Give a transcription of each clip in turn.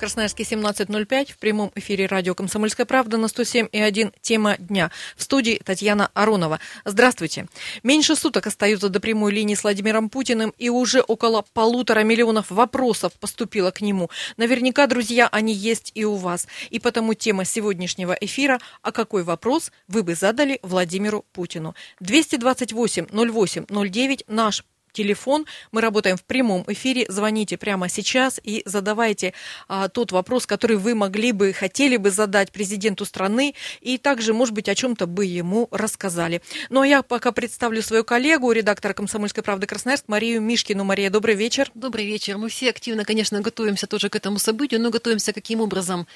Красноярске 17.05 в прямом эфире радио «Комсомольская правда» на 107,1 «Тема дня». В студии Татьяна Аронова. Здравствуйте. Меньше суток остается до прямой линии с Владимиром Путиным, и уже около полутора миллионов вопросов поступило к нему. Наверняка, друзья, они есть и у вас. И потому тема сегодняшнего эфира «А какой вопрос вы бы задали Владимиру Путину?» 228 08 09 наш телефон. Мы работаем в прямом эфире. Звоните прямо сейчас и задавайте а, тот вопрос, который вы могли бы, хотели бы задать президенту страны, и также, может быть, о чем-то бы ему рассказали. Ну, а я пока представлю свою коллегу, редактора «Комсомольской правды» Красноярск, Марию Мишкину. Мария, добрый вечер. Добрый вечер. Мы все активно, конечно, готовимся тоже к этому событию, но готовимся каким образом?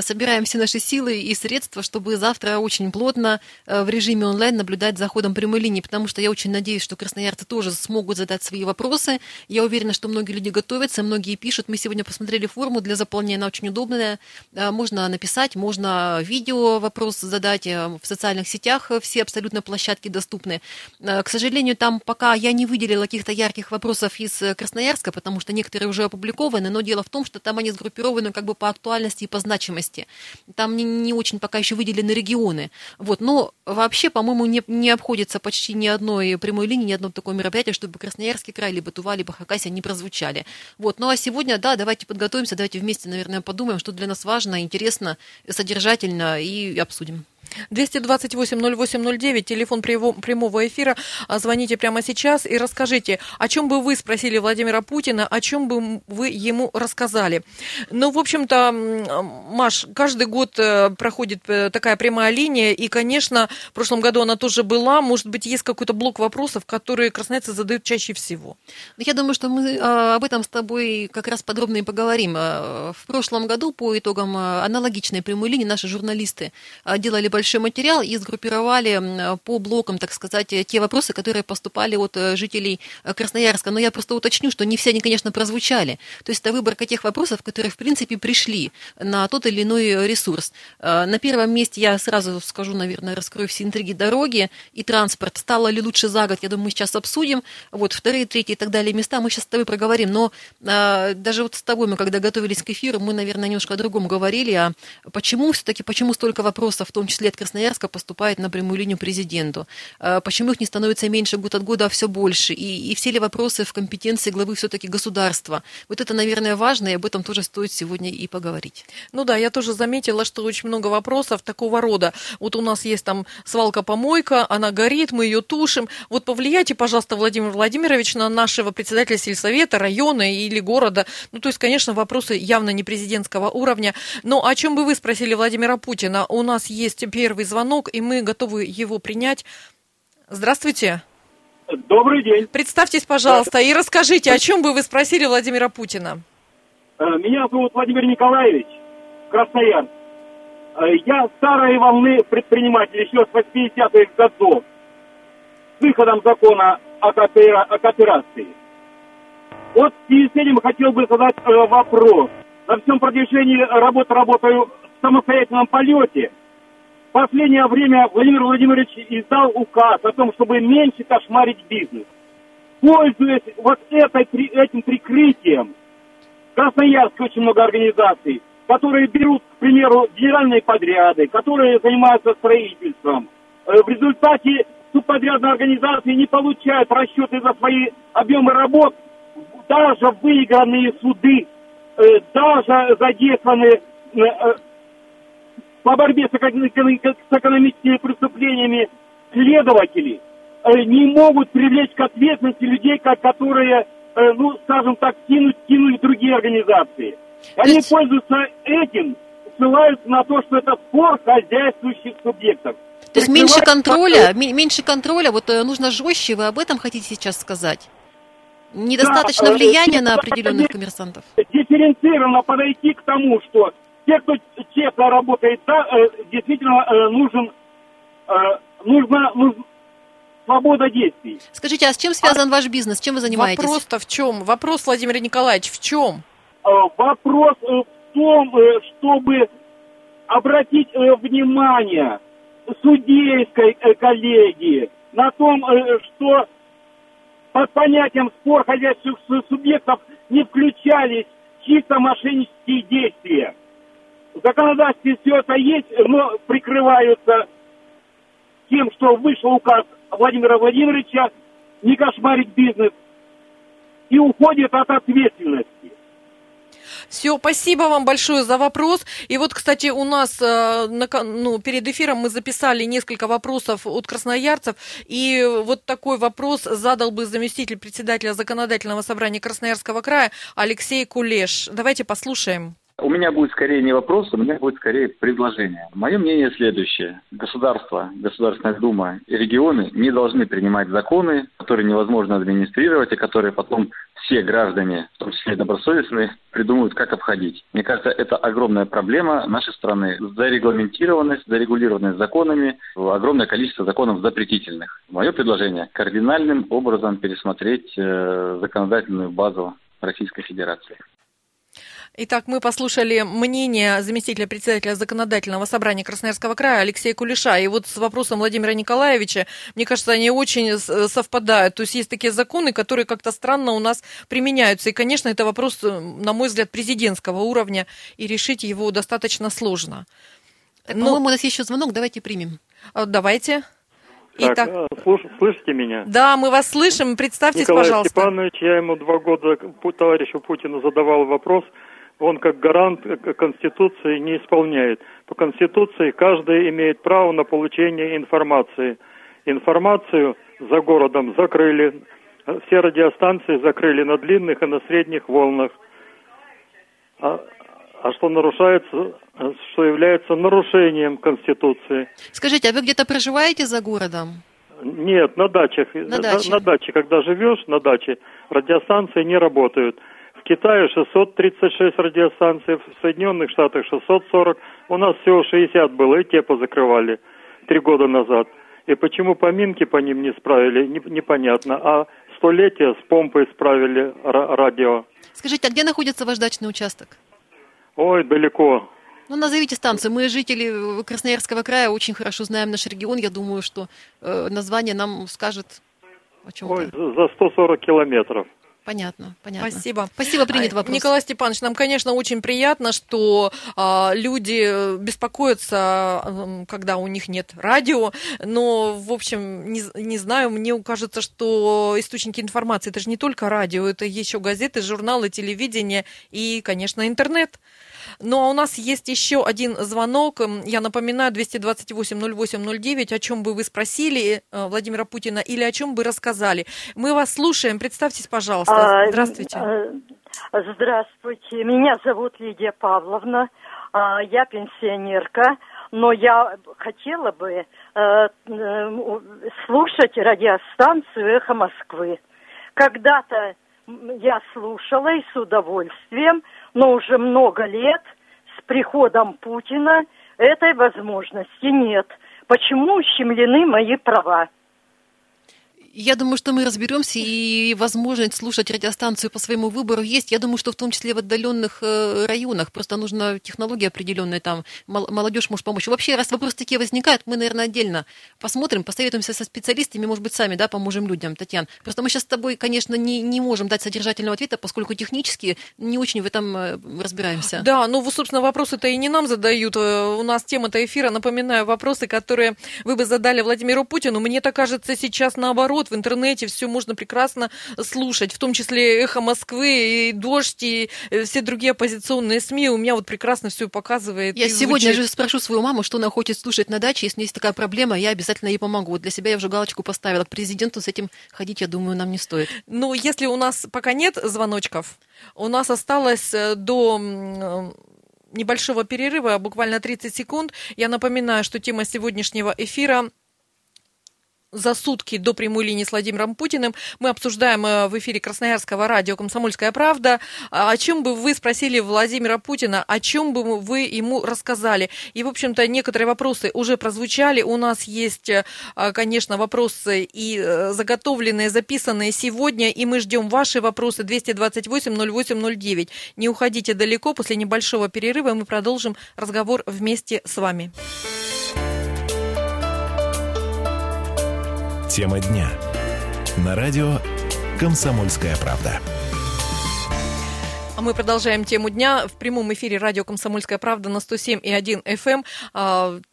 Собираем все наши силы и средства, чтобы завтра очень плотно э, в режиме онлайн наблюдать за ходом прямой линии, потому что я очень надеюсь, что красноярцы тоже смогут могут задать свои вопросы. Я уверена, что многие люди готовятся, многие пишут. Мы сегодня посмотрели форму для заполнения, она очень удобная. А, можно написать, можно видео вопрос задать э, в социальных сетях, все абсолютно площадки доступны. К сожалению, там пока я не выделила каких-то ярких вопросов из э, Красноярска, потому что некоторые уже опубликованы, но дело в том, что там они сгруппированы как бы по актуальности и по значимости. Там не, не очень пока еще выделены регионы. Вот. Но вообще, по-моему, не, не обходится почти ни одной прямой линии, ни одного такого мероприятия, чтобы либо Красноярский край, либо Тува, либо Хакасия не прозвучали. Вот. Ну а сегодня, да, давайте подготовимся, давайте вместе, наверное, подумаем, что для нас важно, интересно, содержательно и обсудим. 228-08-09, телефон прямого эфира. А, звоните прямо сейчас и расскажите, о чем бы вы спросили Владимира Путина, о чем бы вы ему рассказали. Ну, в общем-то, Маш, каждый год э, проходит э, такая прямая линия, и, конечно, в прошлом году она тоже была. Может быть, есть какой-то блок вопросов, которые красноярцы задают чаще всего? Ну, я думаю, что мы а, об этом с тобой как раз подробно и поговорим. А, в прошлом году по итогам аналогичной прямой линии наши журналисты делали большой большой материал и сгруппировали по блокам, так сказать, те вопросы, которые поступали от э, жителей э, Красноярска. Но я просто уточню, что не все они, конечно, прозвучали. То есть это выборка тех вопросов, которые, в принципе, пришли на тот или иной ресурс. Э, на первом месте я сразу скажу, наверное, раскрою все интриги дороги и транспорт. Стало ли лучше за год, я думаю, мы сейчас обсудим. Вот вторые, третьи и так далее места мы сейчас с тобой проговорим. Но даже вот с тобой мы, когда готовились к эфиру, мы, наверное, немножко о другом говорили. А почему все-таки, почему столько вопросов, в том числе от Красноярска поступает на прямую линию президенту? А почему их не становится меньше год от года, а все больше? И, и все ли вопросы в компетенции главы все-таки государства? Вот это, наверное, важно, и об этом тоже стоит сегодня и поговорить. Ну да, я тоже заметила, что очень много вопросов такого рода. Вот у нас есть там свалка-помойка, она горит, мы ее тушим. Вот повлияйте, пожалуйста, Владимир Владимирович, на нашего председателя сельсовета, района или города. Ну, то есть, конечно, вопросы явно не президентского уровня. Но о чем бы вы спросили Владимира Путина? У нас есть первый звонок, и мы готовы его принять. Здравствуйте. Добрый день. Представьтесь, пожалуйста, и расскажите, о чем бы вы спросили Владимира Путина. Э, меня зовут Владимир Николаевич, Краснояр. Э, я старой волны предприниматель еще с 80-х годов. С выходом закона о, коопера... о кооперации. Вот в связи с этим хотел бы задать э, вопрос. На всем продвижении работы работаю в самостоятельном полете – последнее время Владимир Владимирович издал указ о том, чтобы меньше кошмарить бизнес. Пользуясь вот этой, этим прикрытием, в Красноярске очень много организаций, которые берут, к примеру, генеральные подряды, которые занимаются строительством. Э, в результате субподрядные организации не получают расчеты за свои объемы работ, даже выигранные суды, э, даже задействованы э, по борьбе с, экономическими преступлениями следователи э, не могут привлечь к ответственности людей, которые, э, ну, скажем так, кинуть, кинули другие организации. Они есть... пользуются этим, ссылаются на то, что это спор хозяйствующих субъектов. То есть меньше контроля, меньше контроля, вот э, нужно жестче, вы об этом хотите сейчас сказать? Недостаточно да, влияния на определенных коммерсантов? Дифференцированно подойти к тому, что те, кто честно работает, да, э, действительно э, нужен, э, нужна, нужна свобода действий. Скажите, а с чем связан а... ваш бизнес? Чем вы занимаетесь? Вопрос-то в чем? Вопрос, Владимир Николаевич, в чем? Вопрос в том, чтобы обратить внимание судейской коллегии, на том, что под понятием спор хозяйственных субъектов не включались чисто мошеннические действия. В законодательстве все это есть, но прикрываются тем, что вышел указ Владимира Владимировича не кошмарить бизнес и уходит от ответственности. Все, спасибо вам большое за вопрос. И вот, кстати, у нас э, ну, перед эфиром мы записали несколько вопросов от красноярцев. И вот такой вопрос задал бы заместитель председателя Законодательного собрания Красноярского края Алексей Кулеш. Давайте послушаем. У меня будет скорее не вопрос, у меня будет скорее предложение. Мое мнение следующее. Государство, Государственная Дума и регионы не должны принимать законы, которые невозможно администрировать, и которые потом все граждане, в том числе добросовестные, придумывают, как обходить. Мне кажется, это огромная проблема нашей страны. Зарегламентированность, зарегулированность законами, огромное количество законов запретительных. Мое предложение – кардинальным образом пересмотреть э, законодательную базу Российской Федерации. Итак, мы послушали мнение заместителя председателя Законодательного собрания Красноярского края Алексея Кулеша. И вот с вопросом Владимира Николаевича, мне кажется, они очень совпадают. То есть есть такие законы, которые как-то странно у нас применяются. И, конечно, это вопрос, на мой взгляд, президентского уровня, и решить его достаточно сложно. Так, Но... По-моему, у нас еще звонок, давайте примем. Давайте. Так, Итак, э, слуш, слышите меня? Да, мы вас слышим. Представьтесь, Николай пожалуйста. Степанович, я ему два года товарищу Путину задавал вопрос – он как гарант Конституции не исполняет. По Конституции каждый имеет право на получение информации. Информацию за городом закрыли, все радиостанции закрыли на длинных и на средних волнах. А, а что нарушается, что является нарушением Конституции. Скажите, а вы где-то проживаете за городом? Нет, на дачах. На даче. На, на даче, когда живешь на даче, радиостанции не работают. В Китае 636 радиостанций, в Соединенных Штатах 640. У нас всего 60 было, и те позакрывали три года назад. И почему поминки по ним не справили, непонятно. А столетие с помпой справили радио. Скажите, а где находится ваш дачный участок? Ой, далеко. Ну, назовите станцию. Мы, жители Красноярского края, очень хорошо знаем наш регион. Я думаю, что э, название нам скажет о чем-то. Ой, за 140 километров. Понятно, понятно. Спасибо. Спасибо, принят а, вопрос. Николай Степанович, нам, конечно, очень приятно, что а, люди беспокоятся, когда у них нет радио, но, в общем, не, не знаю, мне кажется, что источники информации это же не только радио, это еще газеты, журналы, телевидение и, конечно, интернет. Ну а у нас есть еще один звонок. Я напоминаю, 228-08-09, о чем бы вы спросили э, Владимира Путина или о чем бы рассказали. Мы вас слушаем. Представьтесь, пожалуйста. А, Здравствуйте. А, здравствуйте. Меня зовут Лидия Павловна. А, я пенсионерка но я хотела бы э, слушать радиостанцию «Эхо Москвы». Когда-то я слушала и с удовольствием, но уже много лет с приходом Путина этой возможности нет. Почему ущемлены мои права? Я думаю, что мы разберемся, и возможность слушать радиостанцию по своему выбору есть. Я думаю, что в том числе в отдаленных э, районах. Просто нужна технология определенная там. Молодежь может помочь. Вообще, раз вопросы такие возникают, мы, наверное, отдельно посмотрим, посоветуемся со специалистами, может быть, сами да, поможем людям, Татьяна. Просто мы сейчас с тобой, конечно, не, не можем дать содержательного ответа, поскольку технически не очень в этом э, разбираемся. Да, ну, собственно, вопросы-то и не нам задают. Э, у нас тема-то эфира, напоминаю, вопросы, которые вы бы задали Владимиру Путину. Мне-то кажется, сейчас наоборот наоборот, в интернете все можно прекрасно слушать, в том числе «Эхо Москвы», и «Дождь», и э, все другие оппозиционные СМИ. У меня вот прекрасно все показывает. Я сегодня же спрошу свою маму, что она хочет слушать на даче. Если есть такая проблема, я обязательно ей помогу. Вот для себя я уже галочку поставила. К президенту с этим ходить, я думаю, нам не стоит. Ну, если у нас пока нет звоночков, у нас осталось э, до небольшого перерыва, буквально 30 секунд. Я напоминаю, что тема сегодняшнего эфира за сутки до прямой линии с Владимиром Путиным. Мы обсуждаем э, в эфире Красноярского радио «Комсомольская правда». А о чем бы вы спросили Владимира Путина, о чем бы вы ему рассказали? И, в общем-то, некоторые вопросы уже прозвучали. У нас есть, э, конечно, вопросы и э, заготовленные, записанные сегодня, и мы ждем ваши вопросы 228-08-09. Не уходите далеко, после небольшого перерыва мы продолжим разговор вместе с вами. Тема дня. На радио «Комсомольская правда». А мы продолжаем тему дня в прямом эфире радио «Комсомольская правда» на 107,1 FM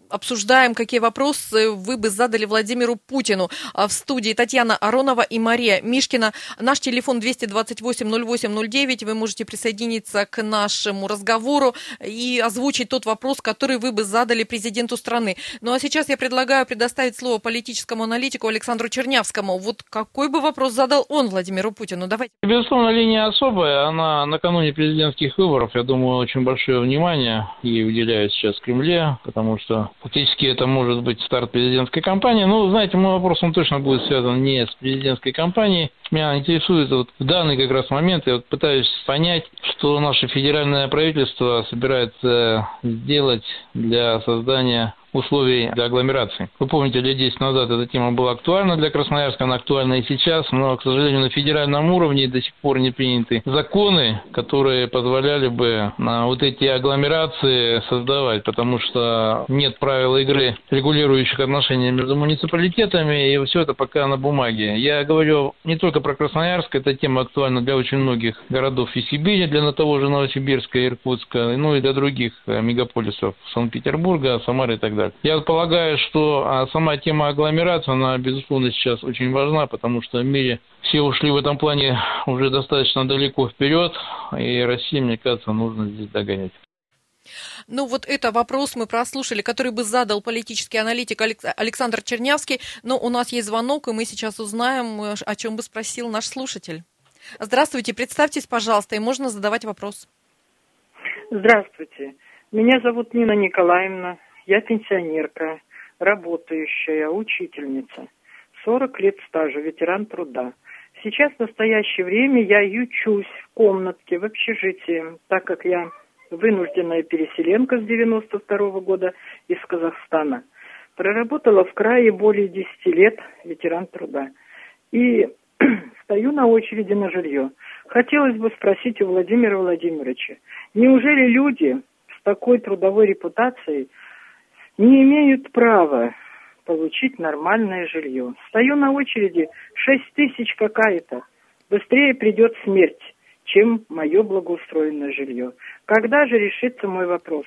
обсуждаем, какие вопросы вы бы задали Владимиру Путину. А в студии Татьяна Аронова и Мария Мишкина. Наш телефон 228-08-09. Вы можете присоединиться к нашему разговору и озвучить тот вопрос, который вы бы задали президенту страны. Ну а сейчас я предлагаю предоставить слово политическому аналитику Александру Чернявскому. Вот какой бы вопрос задал он Владимиру Путину? Давайте. Безусловно, линия особая. Она накануне президентских выборов, я думаю, очень большое внимание ей уделяют сейчас в Кремле, потому что Фактически это может быть старт президентской кампании. Но, знаете, мой вопрос, он точно будет связан не с президентской кампанией. Меня интересует вот в данный как раз момент, я вот пытаюсь понять, что наше федеральное правительство собирается сделать для создания условий для агломерации. Вы помните, лет 10 назад эта тема была актуальна для Красноярска, она актуальна и сейчас, но, к сожалению, на федеральном уровне до сих пор не приняты законы, которые позволяли бы на вот эти агломерации создавать, потому что нет правил игры, регулирующих отношения между муниципалитетами, и все это пока на бумаге. Я говорю не только про Красноярск, эта тема актуальна для очень многих городов и Сибири, для того же Новосибирска, Иркутска, ну и для других э, мегаполисов Санкт-Петербурга, Самары и так далее далее. Я полагаю, что а, сама тема агломерации, она, безусловно, сейчас очень важна, потому что в мире все ушли в этом плане уже достаточно далеко вперед, и России, мне кажется, нужно здесь догонять. Ну, вот это вопрос мы прослушали, который бы задал политический аналитик Александр Чернявский. Но у нас есть звонок, и мы сейчас узнаем, э, о чем бы спросил наш слушатель. Здравствуйте, представьтесь, пожалуйста, и можно задавать вопрос. Здравствуйте. Меня зовут Нина Николаевна. Я пенсионерка, работающая, учительница. 40 лет стажа, ветеран труда. Сейчас в настоящее время я ючусь в комнатке в общежитии, так как я вынужденная переселенка с 92 -го года из Казахстана. Проработала в крае более 10 лет, ветеран труда. И стою на очереди на жилье. Хотелось бы спросить у Владимира Владимировича, неужели люди с такой трудовой репутацией не имеют права получить нормальное жилье. Стою на очереди, шесть тысяч какая-то. Быстрее придет смерть, чем мое благоустроенное жилье. Когда же решится мой вопрос?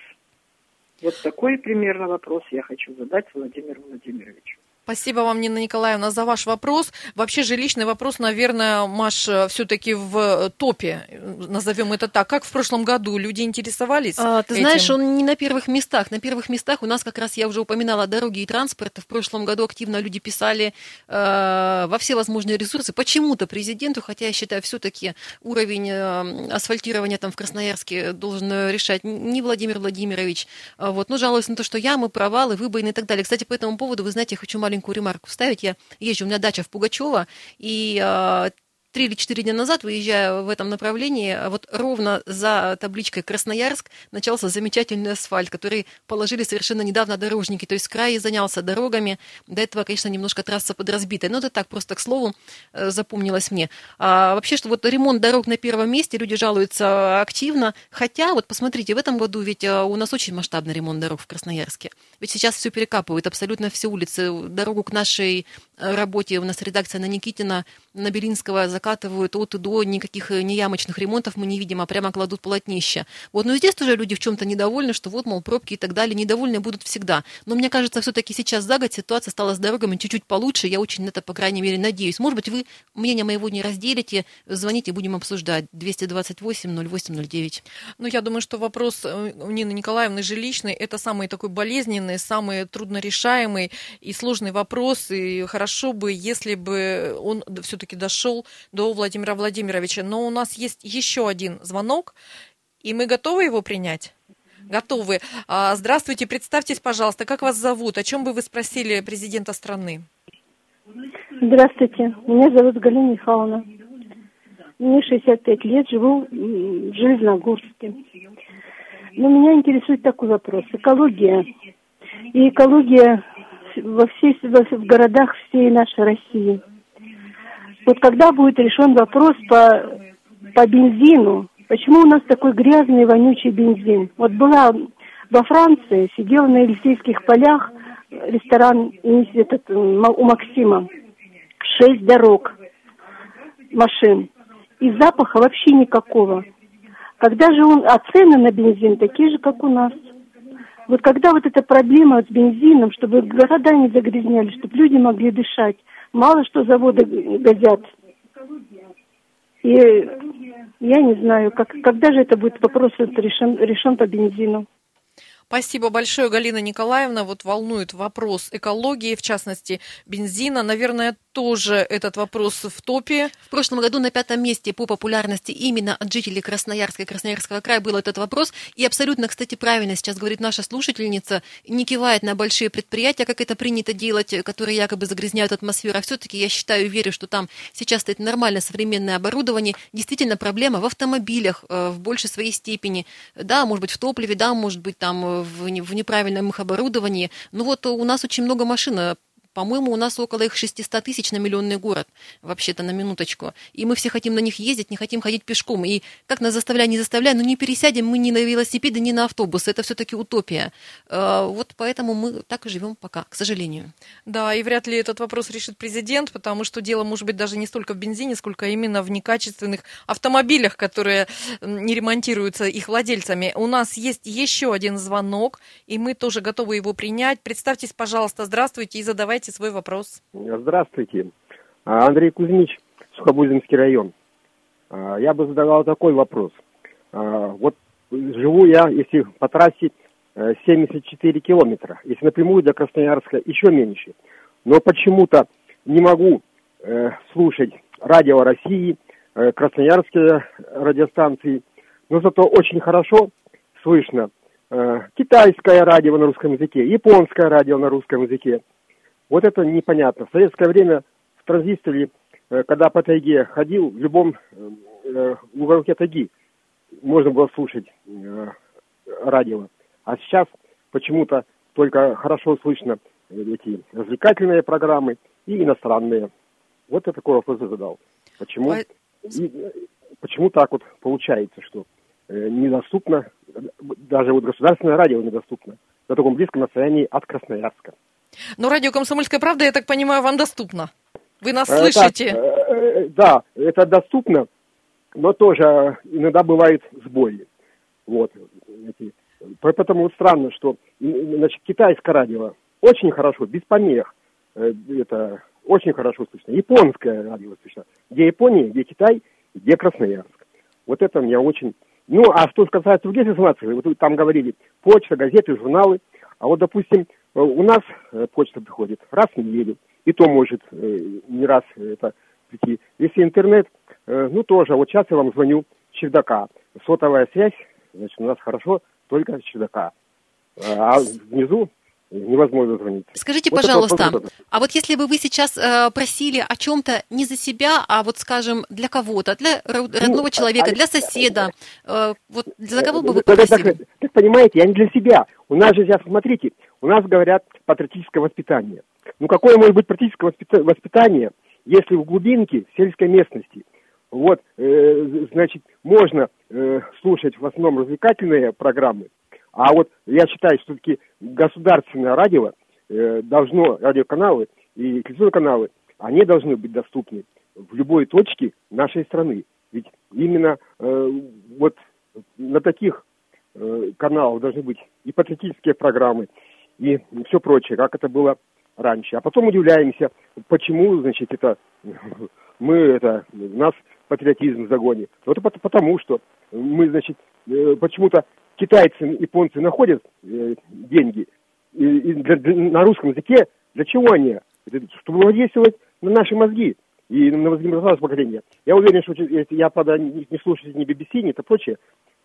Вот такой примерно вопрос я хочу задать Владимиру Владимировичу. Спасибо вам, Нина Николаевна, за ваш вопрос. Вообще жилищный вопрос, наверное, Маш, все-таки в топе, назовем это так. Как в прошлом году люди интересовались? А, ты этим? знаешь, он не на первых местах. На первых местах у нас как раз, я уже упоминала, дороги и транспорт. В прошлом году активно люди писали э, во все возможные ресурсы. Почему-то президенту, хотя я считаю, все-таки уровень э, асфальтирования там в Красноярске должен решать не Владимир Владимирович. А вот, но жалуюсь на то, что ямы, провалы, выбоины и так далее. Кстати, по этому поводу, вы знаете, я хочу маленькую маленькую ремарку вставить. Я езжу, у меня дача в Пугачева, и а, три или четыре дня назад, выезжая в этом направлении, вот ровно за табличкой Красноярск начался замечательный асфальт, который положили совершенно недавно дорожники. То есть край занялся дорогами. До этого, конечно, немножко трасса подразбитая. Но это так, просто к слову, э, запомнилось мне. А вообще, что вот ремонт дорог на первом месте, люди жалуются активно. Хотя, вот посмотрите, в этом году ведь э, у нас очень масштабный ремонт дорог в Красноярске. Ведь сейчас все перекапывают, абсолютно все улицы. Дорогу к нашей э, работе у нас редакция на Никитина, на Белинского закатывают от и до, никаких э, неямочных ремонтов мы не видим, а прямо кладут полотнища. Вот, но здесь тоже люди в чем-то недовольны, что вот, мол, пробки и так далее, недовольны будут всегда. Но мне кажется, все-таки сейчас за год ситуация стала с дорогами чуть-чуть получше, я очень на это, по крайней мере, надеюсь. Может быть, вы мнение моего не разделите, звоните, будем обсуждать. 228-08-09. Ну, я думаю, что вопрос э, Нины Николаевны жилищный, это самый такой болезненный, самый труднорешаемый и сложный вопрос, и хорошо бы, если бы он все-таки дошел до Владимира Владимировича. Но у нас есть еще один звонок, и мы готовы его принять? Готовы. А, здравствуйте, представьтесь, пожалуйста, как вас зовут? О чем бы вы спросили президента страны? Здравствуйте, меня зовут Галина Михайловна. Мне 65 лет, живу в Железногорске. Но меня интересует такой вопрос. Экология. И экология во всей, в городах всей нашей России. Вот когда будет решен вопрос по, по бензину, почему у нас такой грязный вонючий бензин? Вот была во Франции, сидела на Елисейских полях, ресторан этот, у Максима. шесть дорог машин. И запаха вообще никакого. Когда же он, а цены на бензин такие же, как у нас. Вот когда вот эта проблема с бензином, чтобы города не загрязняли, чтобы люди могли дышать, мало что заводы газят. И я не знаю, как, когда же это будет вопрос решен, решен по бензину. Спасибо большое, Галина Николаевна. Вот волнует вопрос экологии, в частности, бензина. Наверное, тоже этот вопрос в топе. В прошлом году на пятом месте по популярности именно от жителей Красноярска и Красноярского края был этот вопрос. И абсолютно, кстати, правильно сейчас говорит наша слушательница, не кивает на большие предприятия, как это принято делать, которые якобы загрязняют атмосферу. А все-таки я считаю верю, что там сейчас стоит нормальное современное оборудование. Действительно, проблема в автомобилях э, в большей своей степени. Да, может быть, в топливе, да, может быть, там э, в, в неправильном их оборудовании. Но вот у нас очень много машин э, по-моему, у нас около их 600 тысяч на миллионный город, вообще-то на минуточку. И мы все хотим на них ездить, не хотим ходить пешком. И как нас заставляй, не заставляй, но не пересядем мы ни на велосипеды, ни на автобусы. Это все-таки утопия. Э, вот поэтому мы так и живем пока, к сожалению. Да, и вряд ли этот вопрос решит президент, потому что дело может быть даже не столько в бензине, сколько именно в некачественных автомобилях, которые не ремонтируются их владельцами. У нас есть еще один звонок, и мы тоже готовы его принять. Представьтесь, пожалуйста, здравствуйте и задавайте задавайте свой вопрос. Здравствуйте. А, Андрей Кузьмич, Сухобузинский район. А, я бы задавал такой вопрос. А, вот живу я, если по трассе 74 э, километра, если напрямую до Красноярска еще меньше. Но почему-то не могу э, слушать радио России, э, красноярские радиостанции, но зато очень хорошо слышно китайское радио на русском языке, японское радио на русском языке. Вот это непонятно. В советское время в транзисторе, э, когда по тайге ходил, в любом э, уголке тайги можно было слушать э, радио. А сейчас почему-то только хорошо слышно эти развлекательные программы и иностранные. Вот я такой вопрос задал. Почему, и, почему так вот получается, что недоступно, даже вот государственное радио недоступно на таком близком расстоянии от Красноярска. Но радио «Комсомольская правда», я так понимаю, вам доступно. Вы нас слышите? Так, э, э, да, это доступно, но тоже иногда бывает сбои. Вот. Поэтому странно, что значит, китайское радио очень хорошо, без помех. Э, это очень хорошо слышно. Японское радио слышно. Где Япония, где Китай, где Красноярск. Вот это меня очень... Ну, а что касается других информаций, вот там говорили, почта, газеты, журналы. А вот, допустим, Э, у нас э, почта приходит раз в неделю, и то может э, не раз это прийти. Если интернет, ну тоже, вот сейчас я вам звоню с чердака. Сотовая связь, значит, у нас хорошо только с чердака. А внизу невозможно звонить. Скажите, вот пожалуйста, а вот если бы вы сейчас э, просили о чем-то не за себя, а вот, скажем, для кого-то, для родного ну, человека, а, для соседа, э, вот за кого бы вы попросили? Так, так, так, понимаете, я не для себя. У нас же сейчас, смотрите, у нас говорят патриотическое воспитание. Ну, какое может быть патриотическое воспитание, если в глубинке, в сельской местности, вот, э, значит, можно э, слушать в основном развлекательные программы, а вот я считаю, что все-таки государственное радио э, должно, радиоканалы и телевизионные каналы, они должны быть доступны в любой точке нашей страны. Ведь именно э, вот на таких э, каналах должны быть и патриотические программы, и все прочее, как это было раньше. А потом удивляемся, почему, значит, это мы, это, нас патриотизм в загоне. Вот потому что мы, значит, э, почему-то китайцы, японцы находят э, деньги и, для, для, на русском языке, для чего они? Чтобы воздействовать на наши мозги и на мозги молодого поколения. Я уверен, что я, правда, не, не слушаю ни BBC, ни это прочее,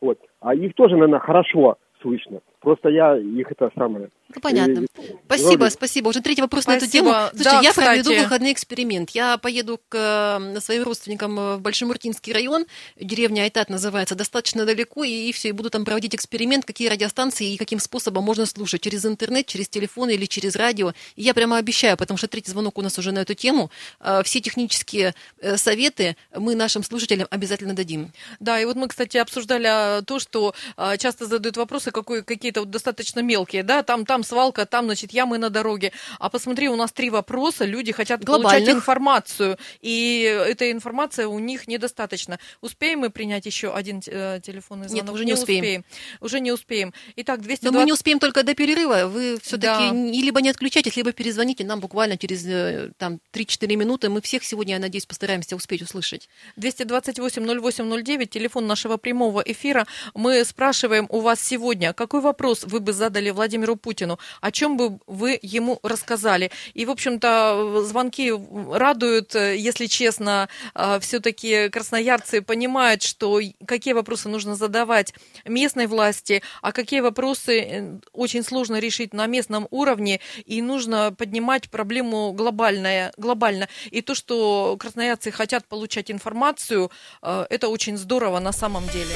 вот, а их тоже, наверное, хорошо слышно. Просто я их это самое... Ну, понятно. И, э, спасибо, вроде... спасибо. Уже третий вопрос спасибо. на эту тему. Слушайте, да, я кстати... проведу выходный эксперимент. Я поеду к э, своим родственникам в Большемуртинский район, деревня Айтат называется, достаточно далеко, и, и все, и буду там проводить эксперимент, какие радиостанции и каким способом можно слушать, через интернет, через телефон или через радио. И я прямо обещаю, потому что третий звонок у нас уже на эту тему, э, все технические советы мы нашим слушателям обязательно дадим. Да, и вот мы, кстати, обсуждали то, что часто задают вопросы, какой, какие-то вот достаточно мелкие, да, там, там свалка, там, значит, ямы на дороге. А посмотри, у нас три вопроса, люди хотят получать информацию, и эта информация у них недостаточно. Успеем мы принять еще один э, телефонный звонок? Нет, уже не, не успеем. успеем. Уже не успеем. Итак, 220... Но мы не успеем только до перерыва. Вы все-таки да. либо не отключайтесь, либо перезвоните нам буквально через э, там 3-4 минуты. Мы всех сегодня, я надеюсь, постараемся успеть услышать. 228-08-09, телефон нашего прямого эфира. Мы спрашиваем у вас сегодня, какой вопрос вы бы задали Владимиру Путину, о чем бы вы ему рассказали. И, в общем-то, звонки радуют, если честно, э, все-таки красноярцы понимают, что какие вопросы нужно задавать местной власти, а какие вопросы э, очень сложно решить на местном уровне, и нужно поднимать проблему глобальная, глобально. И то, что красноярцы хотят получать информацию, э, это очень здорово на самом деле.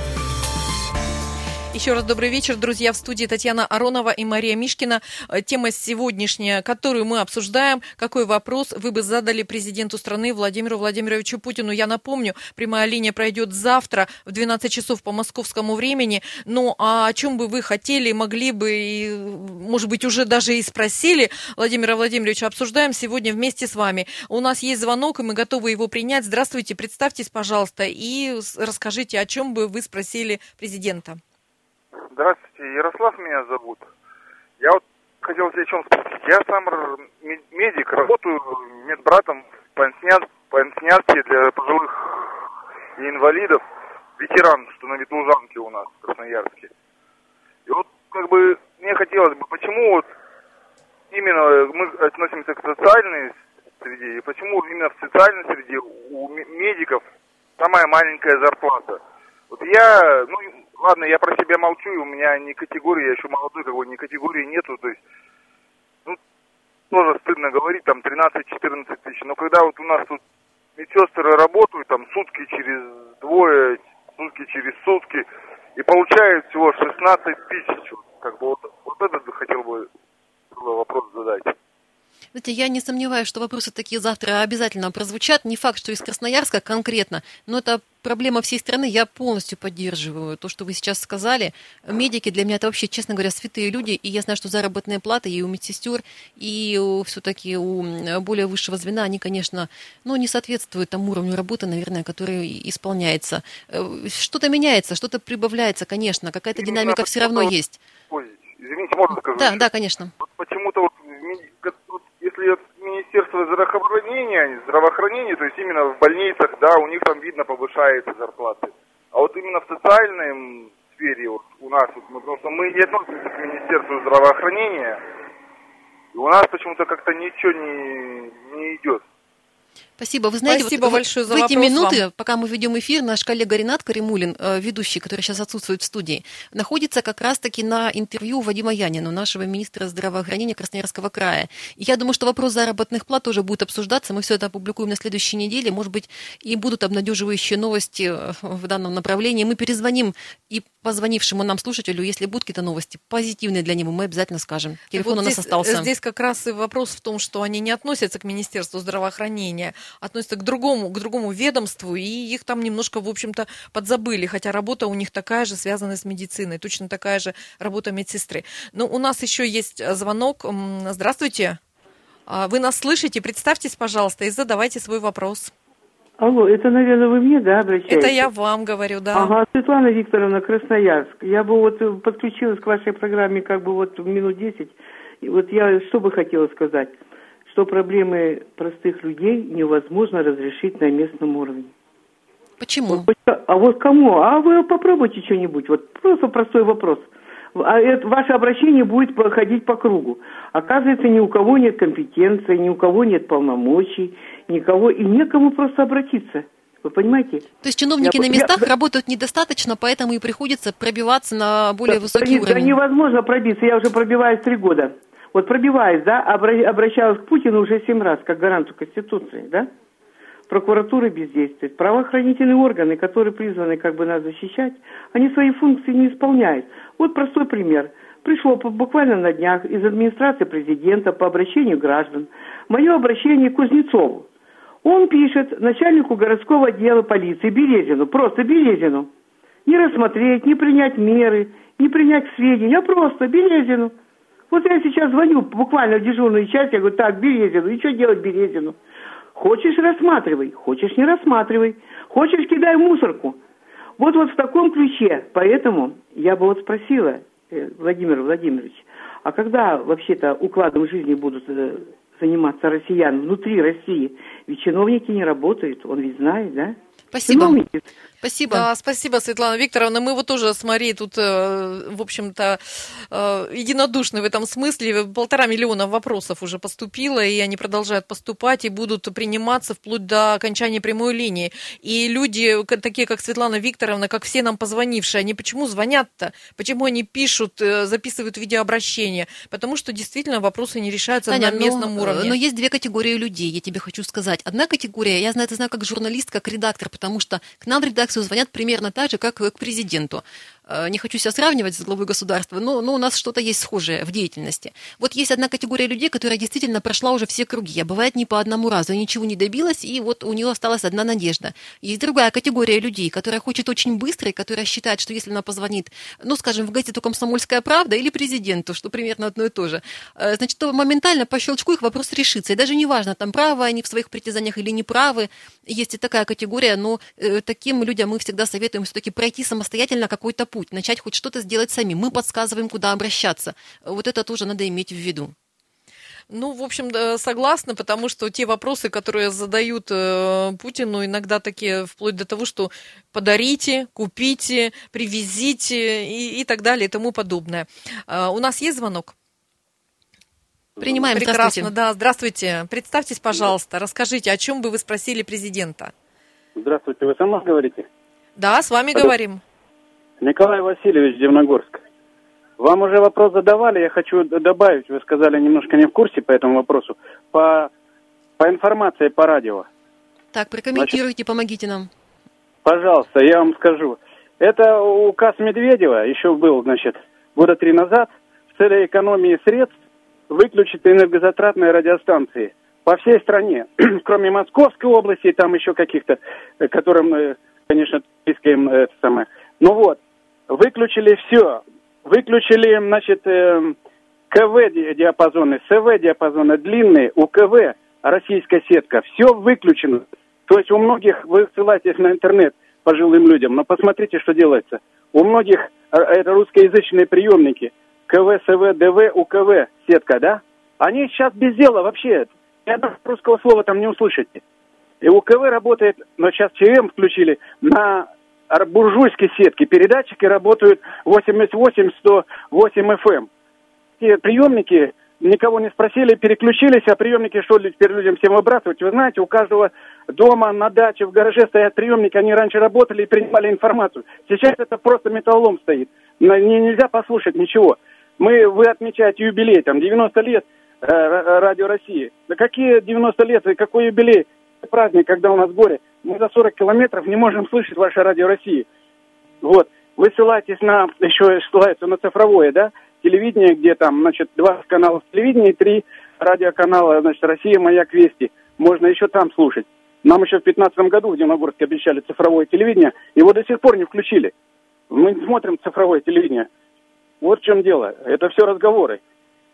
Еще раз добрый вечер, друзья. В студии Татьяна Аронова и Мария Мишкина. Э, тема сегодняшняя, которую мы обсуждаем. Какой вопрос вы бы задали президенту страны Владимиру Владимировичу Путину? Я напомню, прямая линия пройдет завтра в 12 часов по московскому времени. Ну, а о чем бы вы хотели, могли бы, и, может быть, уже даже и спросили Владимира Владимировича, обсуждаем сегодня вместе с вами. У нас есть звонок, и мы готовы его принять. Здравствуйте, представьтесь, пожалуйста, и расскажите, о чем бы вы спросили президента. Здравствуйте, Ярослав меня зовут. Я вот хотел тебе о чем спросить. Я сам медик, работаю медбратом в пансионате для пожилых и инвалидов. Ветеран, что на Ветлужанке у нас, в Красноярске. И вот как бы мне хотелось бы, почему вот именно мы относимся к социальной среде, и почему именно в социальной среде у медиков самая маленькая зарплата. Вот я, ну, ладно, я про себя молчу, у меня ни категории, я еще молодой, такой, ни категории нету, то есть, ну, тоже стыдно говорить, там, 13-14 тысяч, но когда вот у нас тут медсестры работают, там, сутки через двое, сутки через сутки, и получают всего 16 тысяч, как бы, вот, вот этот хотел бы вопрос. Знаете, я не сомневаюсь, что вопросы такие завтра обязательно прозвучат. Не факт, что из Красноярска конкретно, но это проблема всей страны. Я полностью поддерживаю то, что вы сейчас сказали. Медики для меня это вообще, честно говоря, святые люди. И я знаю, что заработные платы и у медсестер, и все-таки у более высшего звена, они, конечно, ну, не соответствуют тому уровню работы, наверное, который исполняется. Э, что-то меняется, что-то прибавляется, конечно. Какая-то динамика все равно есть. Ой, извините, можно сказать? Да, да, конечно. Вот почему-то вот Министерство здравоохранения, здравоохранения, то есть именно в больницах, да, у них там видно повышается зарплаты. А вот именно в социальной сфере вот у нас, вот, мы, потому что мы не относимся к Министерству здравоохранения, и у нас почему-то как-то ничего не, не идет. Спасибо. Вы знаете, Спасибо вот большое за в эти минуты, вам. пока мы ведем эфир, наш коллега Ренат Каримулин, э, ведущий, который сейчас отсутствует в студии, находится как раз-таки на интервью Вадима Янина, нашего министра здравоохранения Красноярского края. И я думаю, что вопрос заработных плат тоже будет обсуждаться. Мы все это опубликуем на следующей неделе. Может быть, и будут обнадеживающие новости э, в данном направлении. Мы перезвоним и позвонившему нам слушателю, если будут какие-то новости позитивные для него, мы обязательно скажем. Телефон вот у нас здесь, остался. Здесь как раз и вопрос в том, что они не относятся к Министерству здравоохранения, относятся к другому, к другому ведомству, и их там немножко, в общем-то, подзабыли, хотя работа у них такая же, связанная с медициной, точно такая же работа медсестры. Но у нас еще есть звонок. Здравствуйте. А, вы нас слышите? Представьтесь, пожалуйста, и задавайте свой вопрос. Алло, это, наверное, вы мне, да, обращаетесь? Это я вам говорю, да. Ага, Светлана Викторовна, Красноярск. Я бы вот подключилась к вашей программе как бы вот минут десять. И вот я что бы хотела сказать что проблемы простых людей невозможно разрешить на местном уровне. Почему? Вот, а вот кому? А вы попробуйте что-нибудь. Вот просто простой вопрос. А это, ваше обращение будет ходить по кругу. Оказывается, ни у кого нет компетенции, ни у кого нет полномочий, никого и некому просто обратиться. Вы понимаете? То есть чиновники я, на местах я, работают недостаточно, поэтому и приходится пробиваться на более да, высокий да, уровень. Да невозможно пробиться. Я уже пробиваюсь три года. Вот пробиваясь, да, обращалась к Путину уже семь раз, как гаранту Конституции, да? Прокуратура бездействует. Правоохранительные органы, которые призваны как бы нас защищать, они свои функции не исполняют. Вот простой пример. Пришло буквально на днях из администрации президента по обращению граждан. Мое обращение к Кузнецову. Он пишет начальнику городского отдела полиции Березину, просто Березину. Не рассмотреть, не принять меры, не принять сведения, а просто Березину. Вот я сейчас звоню буквально в дежурную часть, я говорю, так, Березину, и что делать Березину? Хочешь, рассматривай, хочешь, не рассматривай, хочешь, кидай мусорку. Вот вот в таком ключе. Поэтому я бы вот спросила, э, Владимир Владимирович, а когда вообще-то укладом жизни будут э, заниматься россиян внутри России? Ведь чиновники не работают, он ведь знает, да? Спасибо. Чиновники Спасибо. Да, спасибо, Светлана Викторовна. Мы вот тоже с Марией тут, э, в общем-то, э, единодушны в этом смысле. Полтора миллиона вопросов уже поступило, и они продолжают поступать и будут приниматься вплоть до окончания прямой линии. И люди, такие как Светлана Викторовна, как все нам позвонившие, они почему звонят-то? Почему они пишут, э, записывают видеообращения? Потому что действительно вопросы не решаются Таня, на местном но, уровне. Но есть две категории людей, я тебе хочу сказать. Одна категория, я знаю это знаю как журналист, как редактор, потому что к нам в редакцию редакцию звонят примерно так же, как к президенту. Э, не хочу себя сравнивать с главой государства, но, но у нас что-то есть схожее в деятельности. Вот есть одна категория людей, которая действительно прошла уже все круги, а бывает не по одному разу, ничего не добилась, и вот у нее осталась одна надежда. Есть другая категория людей, которая хочет очень быстро, и которая считает, что если она позвонит, ну, скажем, в газету «Комсомольская правда» или президенту, что примерно одно и то же, э, значит, то моментально по щелчку их вопрос решится. И даже не важно, там правы они в своих притязаниях или не правы, есть и такая категория, но э, таким людям мы всегда советуем все-таки пройти самостоятельно какой-то путь путь, начать хоть что-то сделать сами. Мы подсказываем, куда обращаться. Вот это тоже надо иметь в виду. Ну, в общем, согласна, потому что те вопросы, которые задают э, Путину, иногда такие, вплоть до того, что подарите, купите, привезите и, и так далее и тому подобное. Э, у нас есть звонок? Принимаем. Прекрасно, здравствуйте. да, здравствуйте. Представьтесь, пожалуйста, расскажите, о чем бы вы спросили президента? Здравствуйте, вы сама говорите? Да, с вами Алло. говорим. Николай Васильевич, Дивногорск. Вам уже вопрос задавали, я хочу добавить, вы сказали немножко не в курсе по этому вопросу, по, по информации по радио. Так, прокомментируйте, Значит, помогите нам. Пожалуйста, я вам скажу. Это указ Медведева, еще был, значит, года три назад, в цели экономии средств выключить энергозатратные радиостанции по всей стране, кроме Московской области, там еще каких-то, э, которым мы, конечно, искаем это самое. Ну вот, выключили все. Выключили, значит, э, КВ диапазоны, СВ диапазоны длинные, у КВ российская сетка. Все выключено. То есть у многих, вы ссылаетесь на интернет пожилым людям, но посмотрите, что делается. У многих э, это русскоязычные приемники. КВ, СВ, ДВ, УКВ сетка, да? Они сейчас без дела вообще. Ни одного русского слова там не услышите. И УКВ работает, но сейчас ЧМ включили на буржуйской сетки. Передатчики работают 88-108 FM. Те приемники никого не спросили, переключились, а приемники что теперь людям всем выбрасывать? Вы знаете, у каждого дома, на даче, в гараже стоят приемники, они раньше работали и принимали информацию. Сейчас это просто металлолом стоит. Не, нельзя послушать ничего. Мы, вы отмечаете юбилей, там, 90 лет э, Радио России. Да какие 90 лет и какой юбилей? Праздник, когда у нас горе мы за 40 километров не можем слышать ваше радио России. Вот. Вы ссылаетесь на, еще ссылаются на цифровое, да, телевидение, где там, значит, два канала телевидения и три радиоканала, значит, Россия, Маяк, Вести. Можно еще там слушать. Нам еще в 2015 году в Дивногорске обещали цифровое телевидение, его до сих пор не включили. Мы не смотрим цифровое телевидение. Вот в чем дело. Это все разговоры.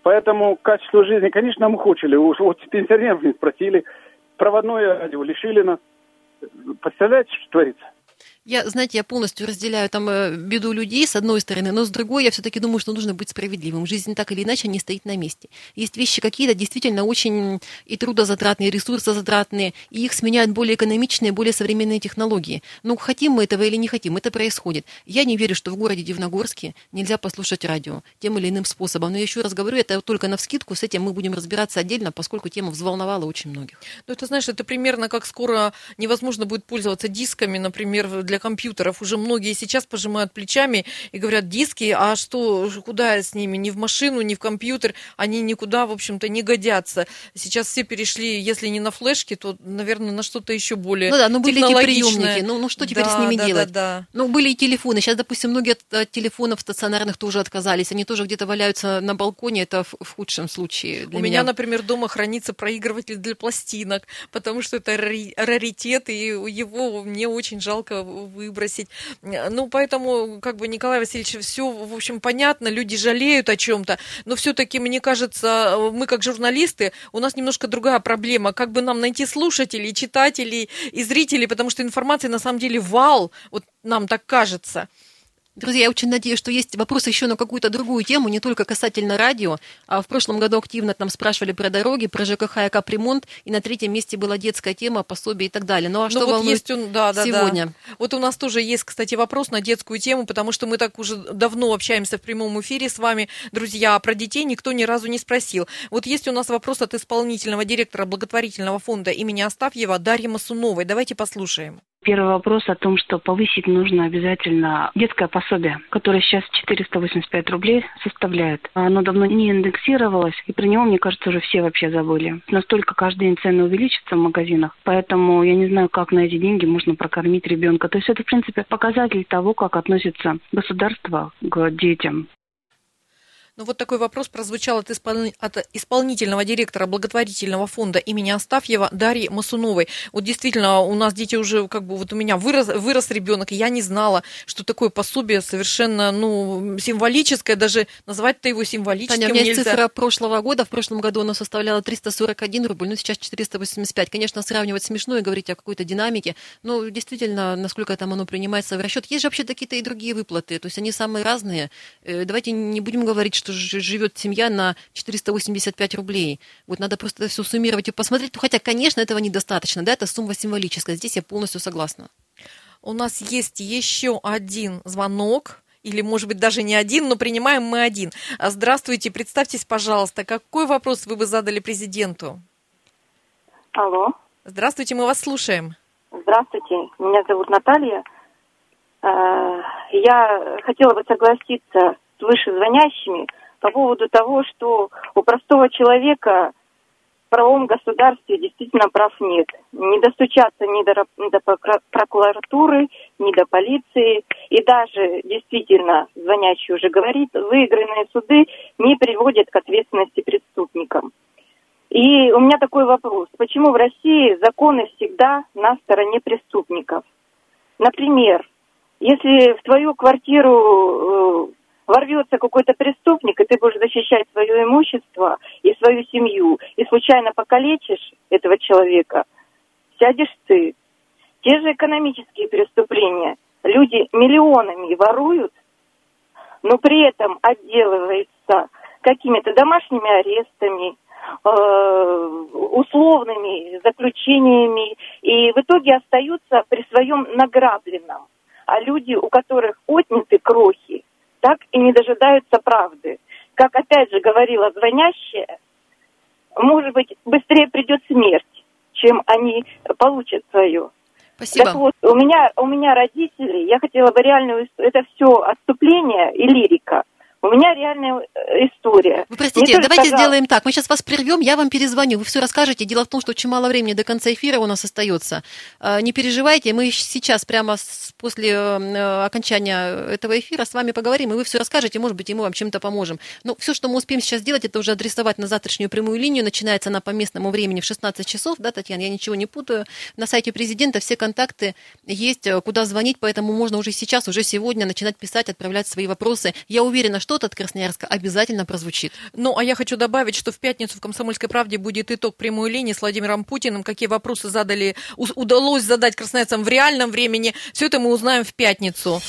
Поэтому качество жизни, конечно, мы ухудшили. Уж вот пенсионеров не спросили. Проводное радио лишили нас. Представляете, что творится? Я, знаете, я полностью разделяю там э, беду людей с одной стороны, но с другой я все-таки думаю, что нужно быть справедливым. Жизнь так или иначе не стоит на месте. Есть вещи какие-то действительно очень и трудозатратные, и ресурсозатратные, и их сменяют более экономичные, более современные технологии. Ну, хотим мы этого или не хотим, это происходит. Я не верю, что в городе Дивногорске нельзя послушать радио тем или иным способом. Но я еще раз говорю, это только на вскидку, с этим мы будем разбираться отдельно, поскольку тема взволновала очень многих. Ну, это, знаешь, это примерно как скоро невозможно будет пользоваться дисками, например, для для компьютеров. Уже многие сейчас пожимают плечами и говорят, диски, а что, куда с ними? Ни в машину, ни в компьютер. Они никуда, в общем-то, не годятся. Сейчас все перешли, если не на флешки, то, наверное, на что-то еще более Ну да, ну были эти приемники, ну, ну что теперь Да, с ними да, делать? Да, да. Ну, были и телефоны. Сейчас, допустим, многие от, от телефонов стационарных тоже отказались. Они тоже где-то валяются на балконе. Это в, в худшем случае для У меня, например, дома хранится проигрыватель для пластинок, потому что это рари- раритет, и его мне очень жалко выбросить. Ну, поэтому, как бы, Николай Васильевич, все, в общем, понятно, люди жалеют о чем-то, но все-таки, мне кажется, мы как журналисты, у нас немножко другая проблема, как бы нам найти слушателей, читателей и зрителей, потому что информации на самом деле вал, вот нам так кажется. Друзья, я очень надеюсь, что есть вопросы еще на какую-то другую тему, не только касательно радио. А в прошлом году активно там спрашивали про дороги, про ЖКХ и капремонт, и на третьем месте была детская тема, пособие и так далее. Ну а что Ну, вот волнует есть он, да, да, сегодня? да. Вот у нас тоже есть, кстати, вопрос на детскую тему, потому что мы так уже давно общаемся в прямом эфире с вами, друзья, а про детей никто ни разу не спросил. Вот есть у нас вопрос от исполнительного директора благотворительного фонда имени Астафьева Дарьи Масуновой. Давайте послушаем. Первый вопрос о том, что повысить нужно обязательно детское пособие, которое сейчас 485 рублей составляет. Оно давно не индексировалось, и про него, мне кажется, уже все вообще забыли. Настолько каждый день цены увеличатся в магазинах, поэтому я не знаю, как на эти деньги можно прокормить ребенка. То есть это, в принципе, показатель того, как относится государство к детям. Ну вот такой вопрос прозвучал от, исполни- от исполнительного директора благотворительного фонда имени Астафьева Дарьи Масуновой. Вот действительно, у нас дети уже, как бы, вот у меня вырос, вырос ребенок, и я не знала, что такое пособие совершенно, ну, символическое, даже назвать-то его символическим Таня, у меня есть нельзя. цифра прошлого года. В прошлом году она составляла 341 рубль, ну сейчас 485. Конечно, сравнивать смешно и говорить о какой-то динамике. Но действительно, насколько там оно принимается в расчет. Есть же вообще какие-то и другие выплаты. То есть они самые разные. Э, Давайте не будем говорить, что ж- живет семья на 485 рублей. Вот надо просто это все суммировать и посмотреть. Ну, Хотя, конечно, этого недостаточно. Да, это сумма символическая. Здесь я полностью согласна. У нас есть еще один звонок. Или, может быть, даже не один, но принимаем мы один. Здравствуйте, представьтесь, пожалуйста, какой вопрос вы бы задали президенту? Алло, Здравствуйте, мы вас слушаем. здравствуйте. Меня зовут Наталья. Э, Я хотела бы согласиться с вышезвонящими по поводу того, что у простого человека в правовом государстве действительно прав нет. Не достучаться ни до, до прокуратуры, ни до полиции. И даже, действительно, звонящий уже говорит, выигранные суды не приводят к ответственности преступникам. И у меня такой вопрос. Почему в России законы всегда на стороне преступников? Например, если в твою квартиру э, ворвется какой-то преступник, и ты будешь защищать свое имущество и свою семью, и случайно покалечишь этого человека, сядешь ты. Те же экономические преступления. Люди миллионами воруют, но при этом отделываются какими-то домашними арестами, э, условными заключениями, и в итоге остаются при своем награбленном. А люди, у которых отняты так дожидаются правды. Как опять же говорила звонящая, может быть, быстрее придет смерть, чем они получат свое. Спасибо. Так вот, у меня, у меня родители, я хотела бы реальную, это все отступление и лирика. У меня реальная э, история. Вы простите, Мне давайте сказала- сделаем так. Мы сейчас вас прервем, я вам перезвоню, вы все расскажете. Дело в том, что очень мало времени до конца эфира у нас остается. Э, Не переживайте, мы сейчас прямо после э, окончания этого эфира с вами поговорим, и вы все расскажете, может быть, и мы вам чем-то поможем. Но все, что мы успеем сейчас сделать, это уже адресовать на завтрашнюю прямую линию. Начинается она по местному времени в 16 часов, да, Татьяна, я ничего не путаю. На сайте президента все контакты есть, э, куда звонить, поэтому можно уже сейчас, уже сегодня начинать писать, отправлять свои вопросы. Я уверена, что-то от Красноярска обязательно прозвучит. Ну, а я хочу добавить, что в пятницу в «Комсомольской правде» будет итог прямой линии с Владимиром Путиным. Какие вопросы задали, удалось задать красноярцам в реальном времени. Все это мы узнаем в пятницу.